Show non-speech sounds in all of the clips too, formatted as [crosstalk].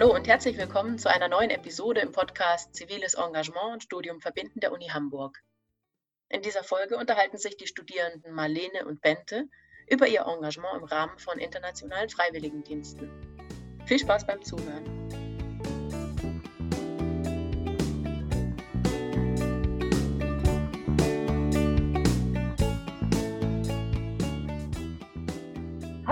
Hallo und herzlich willkommen zu einer neuen Episode im Podcast Ziviles Engagement und Studium Verbinden der Uni Hamburg. In dieser Folge unterhalten sich die Studierenden Marlene und Bente über ihr Engagement im Rahmen von internationalen Freiwilligendiensten. Viel Spaß beim Zuhören.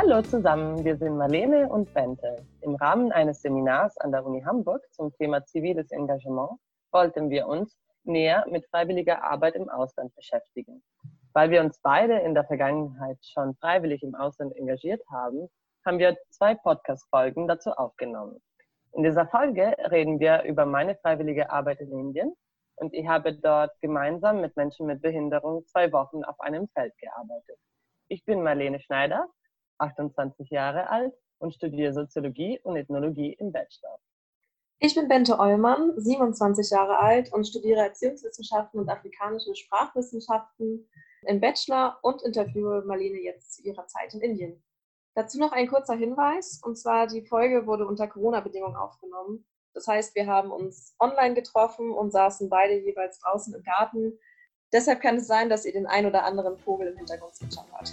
Hallo zusammen, wir sind Marlene und Bente. Im Rahmen eines Seminars an der Uni Hamburg zum Thema ziviles Engagement wollten wir uns näher mit freiwilliger Arbeit im Ausland beschäftigen. Weil wir uns beide in der Vergangenheit schon freiwillig im Ausland engagiert haben, haben wir zwei Podcast-Folgen dazu aufgenommen. In dieser Folge reden wir über meine freiwillige Arbeit in Indien und ich habe dort gemeinsam mit Menschen mit Behinderung zwei Wochen auf einem Feld gearbeitet. Ich bin Marlene Schneider 28 Jahre alt und studiere Soziologie und Ethnologie im Bachelor. Ich bin Bente Eulmann, 27 Jahre alt und studiere Erziehungswissenschaften und afrikanische Sprachwissenschaften im Bachelor und interviewe Marlene jetzt zu ihrer Zeit in Indien. Dazu noch ein kurzer Hinweis, und zwar die Folge wurde unter Corona-Bedingungen aufgenommen. Das heißt, wir haben uns online getroffen und saßen beide jeweils draußen im Garten. Deshalb kann es sein, dass ihr den ein oder anderen Vogel im Hintergrund zwitschern hört.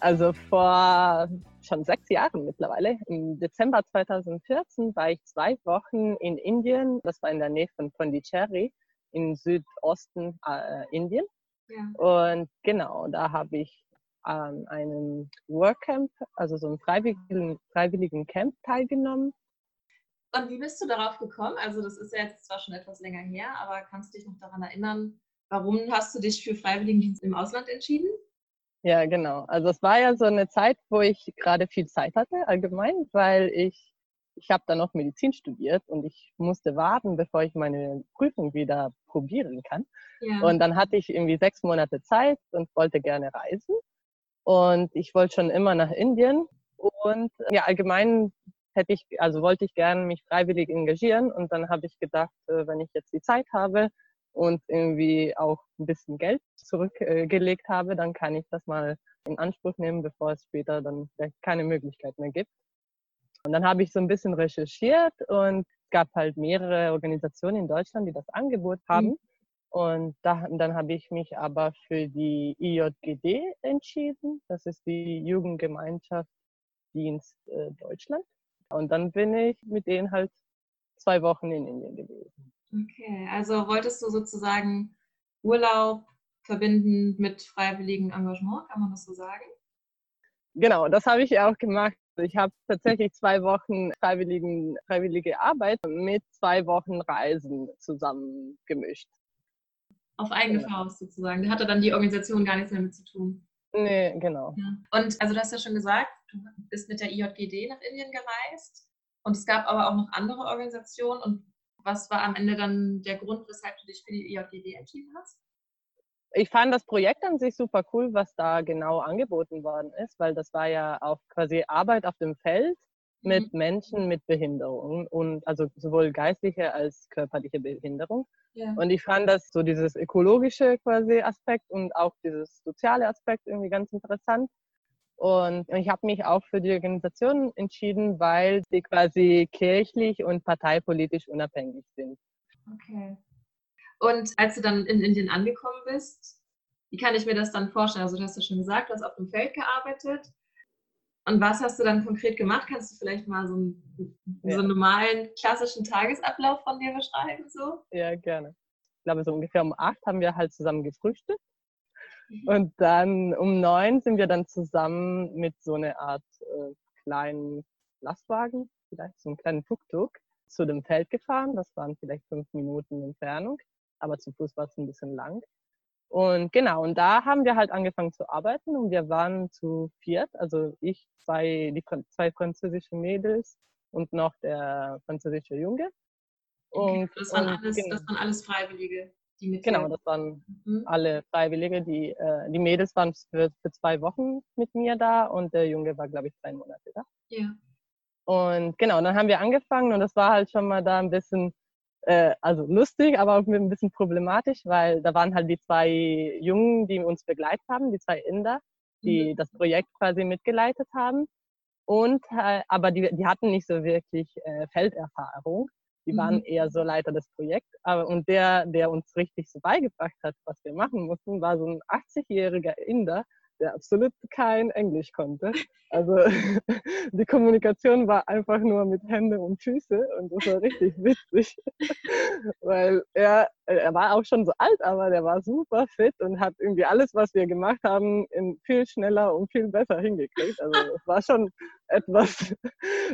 Also vor schon sechs Jahren mittlerweile. Im Dezember 2014 war ich zwei Wochen in Indien. Das war in der Nähe von Pondicherry im Südosten äh, Indien. Ja. Und genau, da habe ich an einem Workcamp, also so einem freiwilligen, freiwilligen Camp teilgenommen. Und wie bist du darauf gekommen? Also das ist ja jetzt zwar schon etwas länger her, aber kannst du dich noch daran erinnern, warum hast du dich für Freiwilligendienst im Ausland entschieden? Ja, genau. Also es war ja so eine Zeit, wo ich gerade viel Zeit hatte allgemein, weil ich, ich habe dann noch Medizin studiert und ich musste warten, bevor ich meine Prüfung wieder probieren kann. Ja. Und dann hatte ich irgendwie sechs Monate Zeit und wollte gerne reisen. Und ich wollte schon immer nach Indien. Und ja, allgemein hätte ich, also wollte ich gerne mich freiwillig engagieren. Und dann habe ich gedacht, äh, wenn ich jetzt die Zeit habe, und irgendwie auch ein bisschen Geld zurückgelegt habe, dann kann ich das mal in Anspruch nehmen, bevor es später dann vielleicht keine Möglichkeit mehr gibt. Und dann habe ich so ein bisschen recherchiert und es gab halt mehrere Organisationen in Deutschland, die das Angebot haben. Mhm. Und da, dann habe ich mich aber für die IJGD entschieden. Das ist die Jugendgemeinschaft Dienst äh, Deutschland. Und dann bin ich mit denen halt zwei Wochen in Indien gewesen. Okay, also wolltest du sozusagen Urlaub verbinden mit freiwilligem Engagement, kann man das so sagen? Genau, das habe ich ja auch gemacht. Ich habe tatsächlich zwei Wochen freiwilligen, freiwillige Arbeit mit zwei Wochen Reisen zusammen gemischt. Auf eigene genau. Faust sozusagen. Da hatte dann die Organisation gar nichts mehr mit zu tun. Nee, genau. Ja. Und also du hast ja schon gesagt, du bist mit der IJGD nach Indien gereist. Und es gab aber auch noch andere Organisationen. Und was war am Ende dann der Grund, weshalb du dich für die IJGD entschieden hast? Ich fand das Projekt an sich super cool, was da genau angeboten worden ist, weil das war ja auch quasi Arbeit auf dem Feld mit mhm. Menschen mit Behinderung und also sowohl geistliche als körperliche Behinderung. Ja. Und ich fand das so dieses ökologische quasi Aspekt und auch dieses soziale Aspekt irgendwie ganz interessant. Und ich habe mich auch für die Organisation entschieden, weil sie quasi kirchlich und parteipolitisch unabhängig sind. Okay. Und als du dann in Indien angekommen bist, wie kann ich mir das dann vorstellen? Also du hast ja schon gesagt, du hast auf dem Feld gearbeitet. Und was hast du dann konkret gemacht? Kannst du vielleicht mal so einen, ja. so einen normalen, klassischen Tagesablauf von dir beschreiben? So? Ja, gerne. Ich glaube, so ungefähr um acht haben wir halt zusammen gefrühstückt. Und dann um neun sind wir dann zusammen mit so einer Art äh, kleinen Lastwagen, vielleicht so einem kleinen Tuk-Tuk, zu dem Feld gefahren. Das waren vielleicht fünf Minuten Entfernung, aber zu Fuß war es ein bisschen lang. Und genau, und da haben wir halt angefangen zu arbeiten und wir waren zu viert, also ich, zwei, die, zwei französische Mädels und noch der französische Junge. Und, das, waren und, alles, genau. das waren alles Freiwillige die mit Genau, das waren mhm. alle Freiwillige. Die, äh, die Mädels waren für, für zwei Wochen mit mir da und der Junge war, glaube ich, drei Monate da. Ja. Und genau, dann haben wir angefangen und das war halt schon mal da ein bisschen äh, also lustig, aber auch ein bisschen problematisch, weil da waren halt die zwei Jungen, die uns begleitet haben, die zwei Inder, die mhm. das Projekt quasi mitgeleitet haben. Und, äh, aber die, die hatten nicht so wirklich äh, Felderfahrung. Die waren mhm. eher so Leiter des Projekts. Aber, und der, der uns richtig so beigebracht hat, was wir machen mussten, war so ein 80-jähriger Inder, der absolut kein Englisch konnte. Also [laughs] die Kommunikation war einfach nur mit Hände und Füße und das war richtig [laughs] witzig, weil er, er war auch schon so alt, aber der war super fit und hat irgendwie alles, was wir gemacht haben, viel schneller und viel besser hingekriegt. Also es war schon [laughs] etwas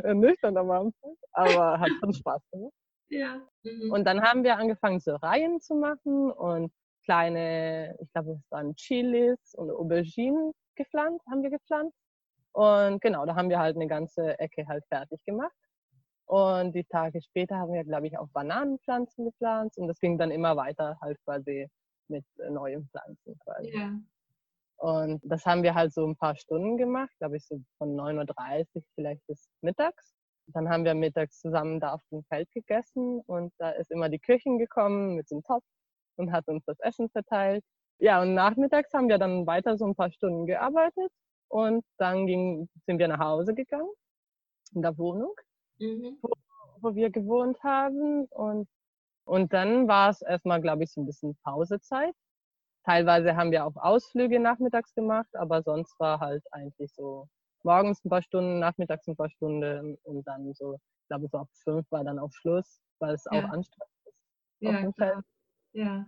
nüchtern am Anfang, aber hat schon Spaß gemacht. Ja. Mhm. Und dann haben wir angefangen, so Reihen zu machen und kleine, ich glaube, es waren Chilis und Auberginen gepflanzt, haben wir gepflanzt. Und genau, da haben wir halt eine ganze Ecke halt fertig gemacht. Und die Tage später haben wir, glaube ich, auch Bananenpflanzen gepflanzt und das ging dann immer weiter halt quasi mit neuen Pflanzen quasi. Ja. Und das haben wir halt so ein paar Stunden gemacht, glaube ich, so von 9.30 Uhr vielleicht bis mittags. Dann haben wir mittags zusammen da auf dem Feld gegessen und da ist immer die Köchin gekommen mit so einem Topf und hat uns das Essen verteilt. Ja, und nachmittags haben wir dann weiter so ein paar Stunden gearbeitet und dann ging, sind wir nach Hause gegangen, in der Wohnung, mhm. wo, wo, wir gewohnt haben. Und, und dann war es erstmal, glaube ich, so ein bisschen Pausezeit. Teilweise haben wir auch Ausflüge nachmittags gemacht, aber sonst war halt eigentlich so morgens ein paar Stunden, nachmittags ein paar Stunden und dann so, ich glaube, so ab fünf war dann auch Schluss, weil es ja. auch anstrengend ist. Ja, ja.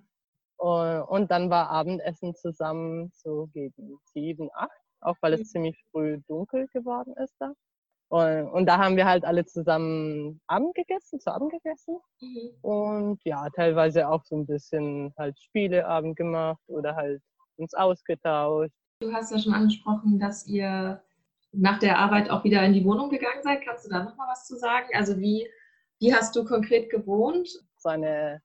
Und, und dann war Abendessen zusammen so gegen sieben, acht, auch weil es mhm. ziemlich früh dunkel geworden ist da. Und, und, da haben wir halt alle zusammen Abend gegessen, zu Abend gegessen. Mhm. Und ja, teilweise auch so ein bisschen halt Spieleabend gemacht oder halt uns ausgetauscht. Du hast ja schon angesprochen, dass ihr nach der Arbeit auch wieder in die Wohnung gegangen seid. Kannst du da nochmal was zu sagen? Also wie, wie hast du konkret gewohnt? So eine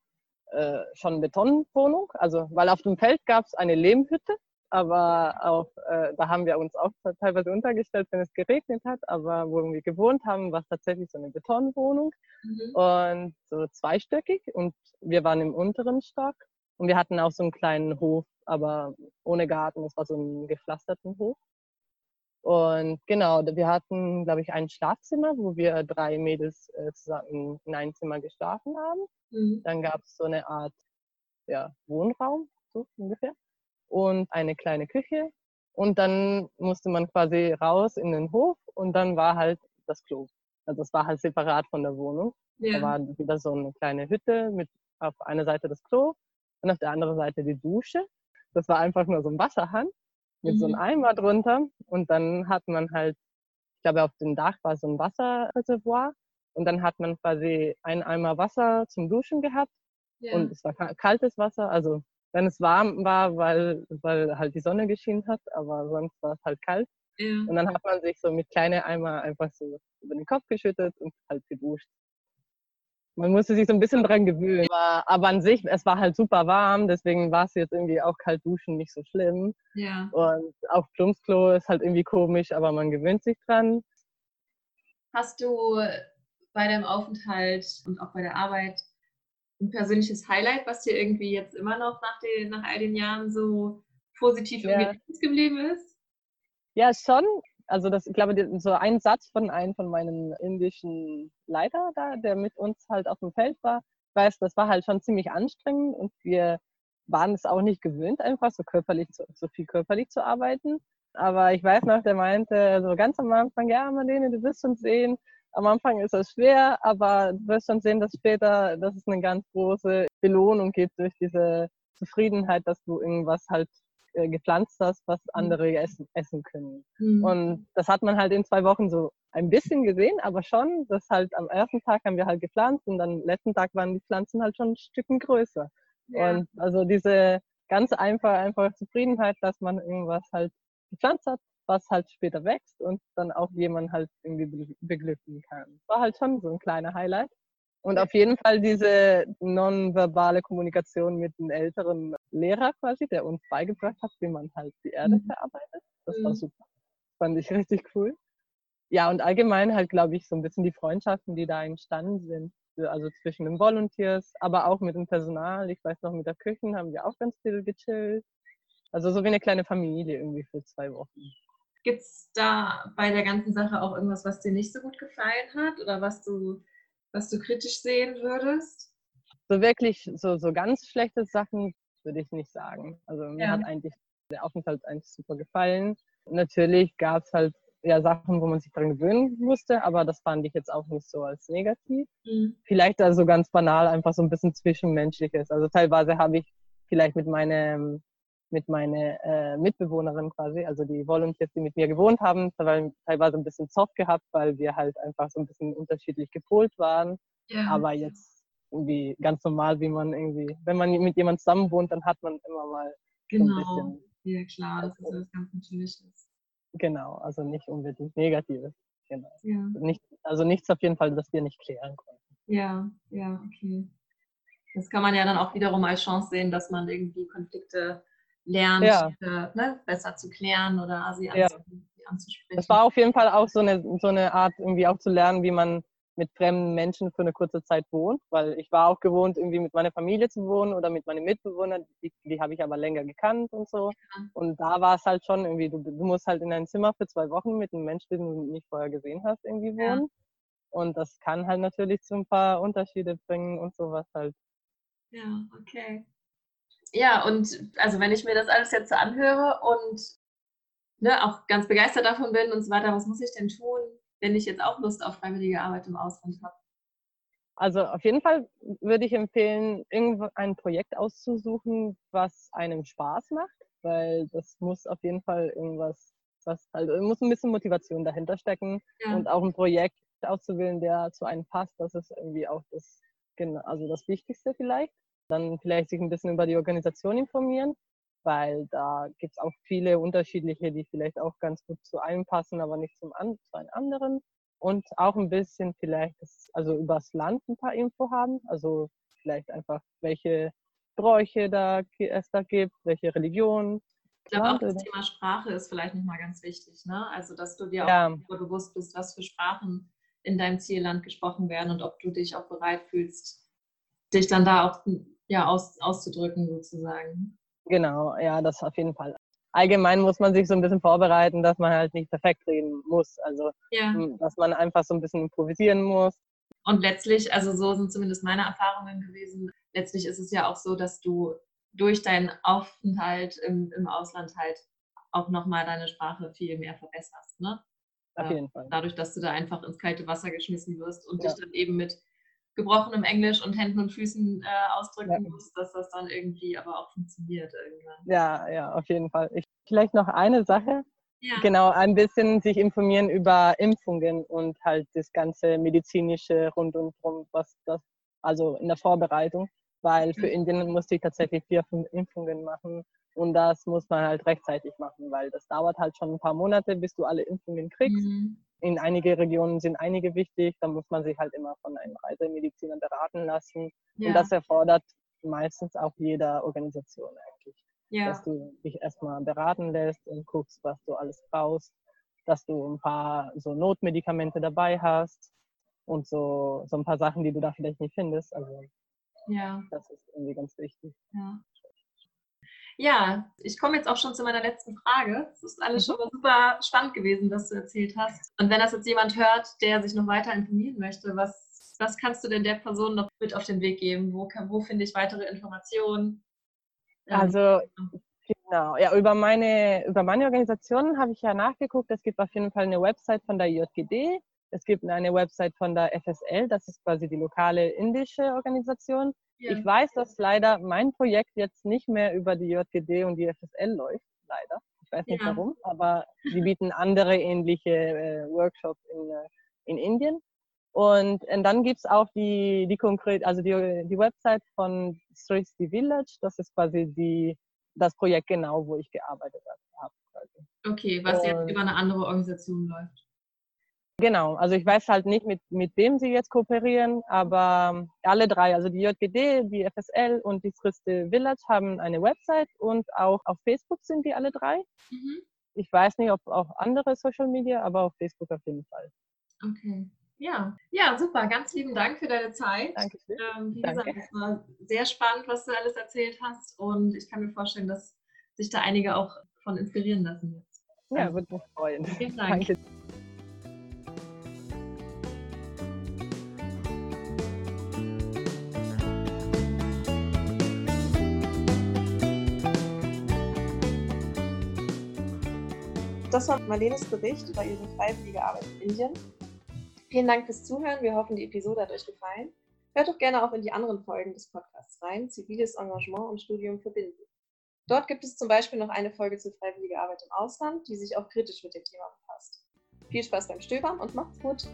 äh, schon Betonwohnung, also weil auf dem Feld gab es eine Lehmhütte, aber auch, äh, da haben wir uns auch teilweise untergestellt, wenn es geregnet hat, aber wo wir gewohnt haben, war es tatsächlich so eine Betonwohnung mhm. und so zweistöckig und wir waren im unteren Stock und wir hatten auch so einen kleinen Hof, aber ohne Garten, es war so ein gepflasterten Hof. Und genau, wir hatten, glaube ich, ein Schlafzimmer, wo wir drei Mädels äh, zusammen in ein Zimmer geschlafen haben. Mhm. Dann gab es so eine Art ja, Wohnraum, so ungefähr, und eine kleine Küche. Und dann musste man quasi raus in den Hof und dann war halt das Klo. Also es war halt separat von der Wohnung. Ja. Da war wieder so eine kleine Hütte mit auf einer Seite das Klo und auf der anderen Seite die Dusche. Das war einfach nur so ein Wasserhahn mit mhm. so einem mhm. Eimer drunter. Und dann hat man halt, ich glaube, auf dem Dach war so ein Wasserreservoir. Und dann hat man quasi einen Eimer Wasser zum Duschen gehabt. Ja. Und es war kaltes Wasser, also wenn es warm war, weil, weil halt die Sonne geschienen hat, aber sonst war es halt kalt. Ja. Und dann hat man sich so mit kleinen Eimer einfach so über den Kopf geschüttet und halt geduscht man musste sich so ein bisschen dran gewöhnen. Aber, aber, an sich, es war halt super warm, deswegen war es jetzt irgendwie auch kalt duschen nicht so schlimm. Ja. Und auf Plumpsklo ist halt irgendwie komisch, aber man gewöhnt sich dran. Hast du bei deinem Aufenthalt und auch bei der Arbeit ein persönliches Highlight, was dir irgendwie jetzt immer noch nach, den, nach all den Jahren so positiv ja. geblieben ist? Ja, schon also das, ich glaube, so ein Satz von einem von meinen indischen Leiter da, der mit uns halt auf dem Feld war, weiß, das war halt schon ziemlich anstrengend und wir waren es auch nicht gewöhnt, einfach so körperlich, so, so viel körperlich zu arbeiten. Aber ich weiß noch, der meinte so ganz am Anfang, ja, Marlene, du wirst schon sehen, am Anfang ist es schwer, aber du wirst schon sehen, dass später, dass es eine ganz große Belohnung gibt durch diese Zufriedenheit, dass du irgendwas halt äh, gepflanzt hast, was mhm. andere essen, essen können. Mhm. Und das hat man halt in zwei Wochen so ein bisschen gesehen, aber schon, dass halt am ersten Tag haben wir halt gepflanzt und am letzten Tag waren die Pflanzen halt schon ein Stückchen größer. Ja. Und also diese ganz einfache, einfache Zufriedenheit, dass man irgendwas halt gepflanzt hat, was halt später wächst und dann auch jemand halt irgendwie beglücken kann. War halt schon so ein kleiner Highlight. Und auf jeden Fall diese nonverbale Kommunikation mit einem älteren Lehrer quasi, der uns beigebracht hat, wie man halt die Erde mhm. verarbeitet. Das mhm. war super. Das fand ich richtig cool. Ja, und allgemein halt, glaube ich, so ein bisschen die Freundschaften, die da entstanden sind. also zwischen den Volunteers, aber auch mit dem Personal. Ich weiß noch, mit der Küche haben wir auch ganz viel gechillt. Also so wie eine kleine Familie irgendwie für zwei Wochen. Gibt es da bei der ganzen Sache auch irgendwas, was dir nicht so gut gefallen hat oder was du, was du kritisch sehen würdest? So wirklich, so, so ganz schlechte Sachen würde ich nicht sagen. Also mir ja. hat eigentlich der Aufenthalt eigentlich super gefallen. Natürlich gab es halt ja, Sachen, wo man sich daran gewöhnen musste, aber das fand ich jetzt auch nicht so als negativ. Mhm. Vielleicht also ganz banal einfach so ein bisschen Zwischenmenschliches. Also teilweise habe ich vielleicht mit meinem mit meiner äh, Mitbewohnerin quasi, also die Volunteers, die mit mir gewohnt haben, teilweise ein bisschen Zoff gehabt, weil wir halt einfach so ein bisschen unterschiedlich gepolt waren. Ja. Aber jetzt irgendwie ganz normal, wie man irgendwie, wenn man mit jemandem zusammen wohnt, dann hat man immer mal genau. so ein genau. bisschen. Ja, klar, das ist was ganz Natürliches. Genau, also nicht unbedingt Negatives. Genau. Ja. Nicht, also nichts auf jeden Fall, das wir nicht klären konnten. Ja, ja, okay. Das kann man ja dann auch wiederum als Chance sehen, dass man irgendwie Konflikte lernt, ja. äh, ne, besser zu klären oder sie ja. anzusprechen. Das war auf jeden Fall auch so eine, so eine Art, irgendwie auch zu lernen, wie man mit fremden Menschen für eine kurze Zeit wohnt, weil ich war auch gewohnt, irgendwie mit meiner Familie zu wohnen oder mit meinen Mitbewohnern, die, die habe ich aber länger gekannt und so. Ja. Und da war es halt schon irgendwie, du, du, musst halt in ein Zimmer für zwei Wochen mit einem Menschen, den du nicht vorher gesehen hast, irgendwie wohnen. Und das kann halt natürlich zu ein paar Unterschiede bringen und sowas halt. Ja, okay. Ja, und also wenn ich mir das alles jetzt so anhöre und ne, auch ganz begeistert davon bin und so weiter, was muss ich denn tun, wenn ich jetzt auch Lust auf freiwillige Arbeit im Ausland habe? Also auf jeden Fall würde ich empfehlen, ein Projekt auszusuchen, was einem Spaß macht, weil das muss auf jeden Fall irgendwas, was halt, muss ein bisschen Motivation dahinter stecken ja. und auch ein Projekt auszuwählen, der zu einem passt. Das ist irgendwie auch das, also das Wichtigste vielleicht. Dann vielleicht sich ein bisschen über die Organisation informieren, weil da gibt es auch viele unterschiedliche, die vielleicht auch ganz gut zu einem passen, aber nicht zum an, zu einem anderen. Und auch ein bisschen vielleicht, das, also übers Land ein paar Info haben, also vielleicht einfach, welche Bräuche da es da gibt, welche Religionen. Ich glaube auch das Thema Sprache ist vielleicht nochmal ganz wichtig, ne? Also dass du dir auch ja. bewusst bist, was für Sprachen in deinem Zielland gesprochen werden und ob du dich auch bereit fühlst, dich dann da auch ja, aus, auszudrücken sozusagen. Genau, ja, das auf jeden Fall. Allgemein muss man sich so ein bisschen vorbereiten, dass man halt nicht perfekt reden muss. Also, ja. dass man einfach so ein bisschen improvisieren muss. Und letztlich, also so sind zumindest meine Erfahrungen gewesen, letztlich ist es ja auch so, dass du durch deinen Aufenthalt im, im Ausland halt auch nochmal deine Sprache viel mehr verbesserst. Ne? Auf jeden Fall. Dadurch, dass du da einfach ins kalte Wasser geschmissen wirst und ja. dich dann eben mit gebrochenem Englisch und Händen und Füßen äh, ausdrücken ja. muss, dass das dann irgendwie aber auch funktioniert irgendwann. Ja, ja, auf jeden Fall. Ich, vielleicht noch eine Sache. Ja. Genau, ein bisschen sich informieren über Impfungen und halt das ganze medizinische rund und drum, was das, also in der Vorbereitung, weil für Indien musste ich tatsächlich vier, fünf Impfungen machen und das muss man halt rechtzeitig machen, weil das dauert halt schon ein paar Monate, bis du alle Impfungen kriegst. Mhm in einige Regionen sind einige wichtig, da muss man sich halt immer von einem Reisemediziner beraten lassen. Ja. Und das erfordert meistens auch jeder Organisation eigentlich. Ja. Dass du dich erstmal beraten lässt und guckst, was du alles brauchst, dass du ein paar so Notmedikamente dabei hast und so, so ein paar Sachen, die du da vielleicht nicht findest. Also ja. das ist irgendwie ganz wichtig. Ja. Ja, ich komme jetzt auch schon zu meiner letzten Frage. Es ist alles schon mal super spannend gewesen, was du erzählt hast. Und wenn das jetzt jemand hört, der sich noch weiter informieren möchte, was, was kannst du denn der Person noch mit auf den Weg geben? Wo, kann, wo finde ich weitere Informationen? Ähm, also Genau, ja, über meine, über meine Organisation habe ich ja nachgeguckt. Es gibt auf jeden Fall eine Website von der JGD. Es gibt eine Website von der FSL, das ist quasi die lokale indische Organisation. Ja. Ich weiß, dass leider mein Projekt jetzt nicht mehr über die JGD und die FSL läuft, leider. Ich weiß nicht ja. warum, aber sie bieten andere ähnliche äh, Workshops in, äh, in Indien. Und, und dann gibt es auch die, die konkret, also die, die Website von Srishti Village, das ist quasi die, das Projekt genau, wo ich gearbeitet habe. Okay, was und, jetzt über eine andere Organisation läuft. Genau, also ich weiß halt nicht, mit, mit wem sie jetzt kooperieren, aber alle drei, also die JGD, die FSL und die Friste Village haben eine Website und auch auf Facebook sind die alle drei. Mhm. Ich weiß nicht, ob auch andere Social Media, aber auf Facebook auf jeden Fall. Okay. Ja, ja, super. Ganz lieben Dank für deine Zeit. Danke. Ähm, wie gesagt, es war sehr spannend, was du alles erzählt hast. Und ich kann mir vorstellen, dass sich da einige auch von inspirieren lassen jetzt. Ja, würde mich freuen. Vielen Dank. Danke. Das war Marlenes Bericht über ihre freiwillige Arbeit in Indien. Vielen Dank fürs Zuhören. Wir hoffen, die Episode hat euch gefallen. Hört doch gerne auch in die anderen Folgen des Podcasts rein, ziviles Engagement und Studium verbinden. Dort gibt es zum Beispiel noch eine Folge zur freiwilligen Arbeit im Ausland, die sich auch kritisch mit dem Thema befasst. Viel Spaß beim Stöbern und macht's gut!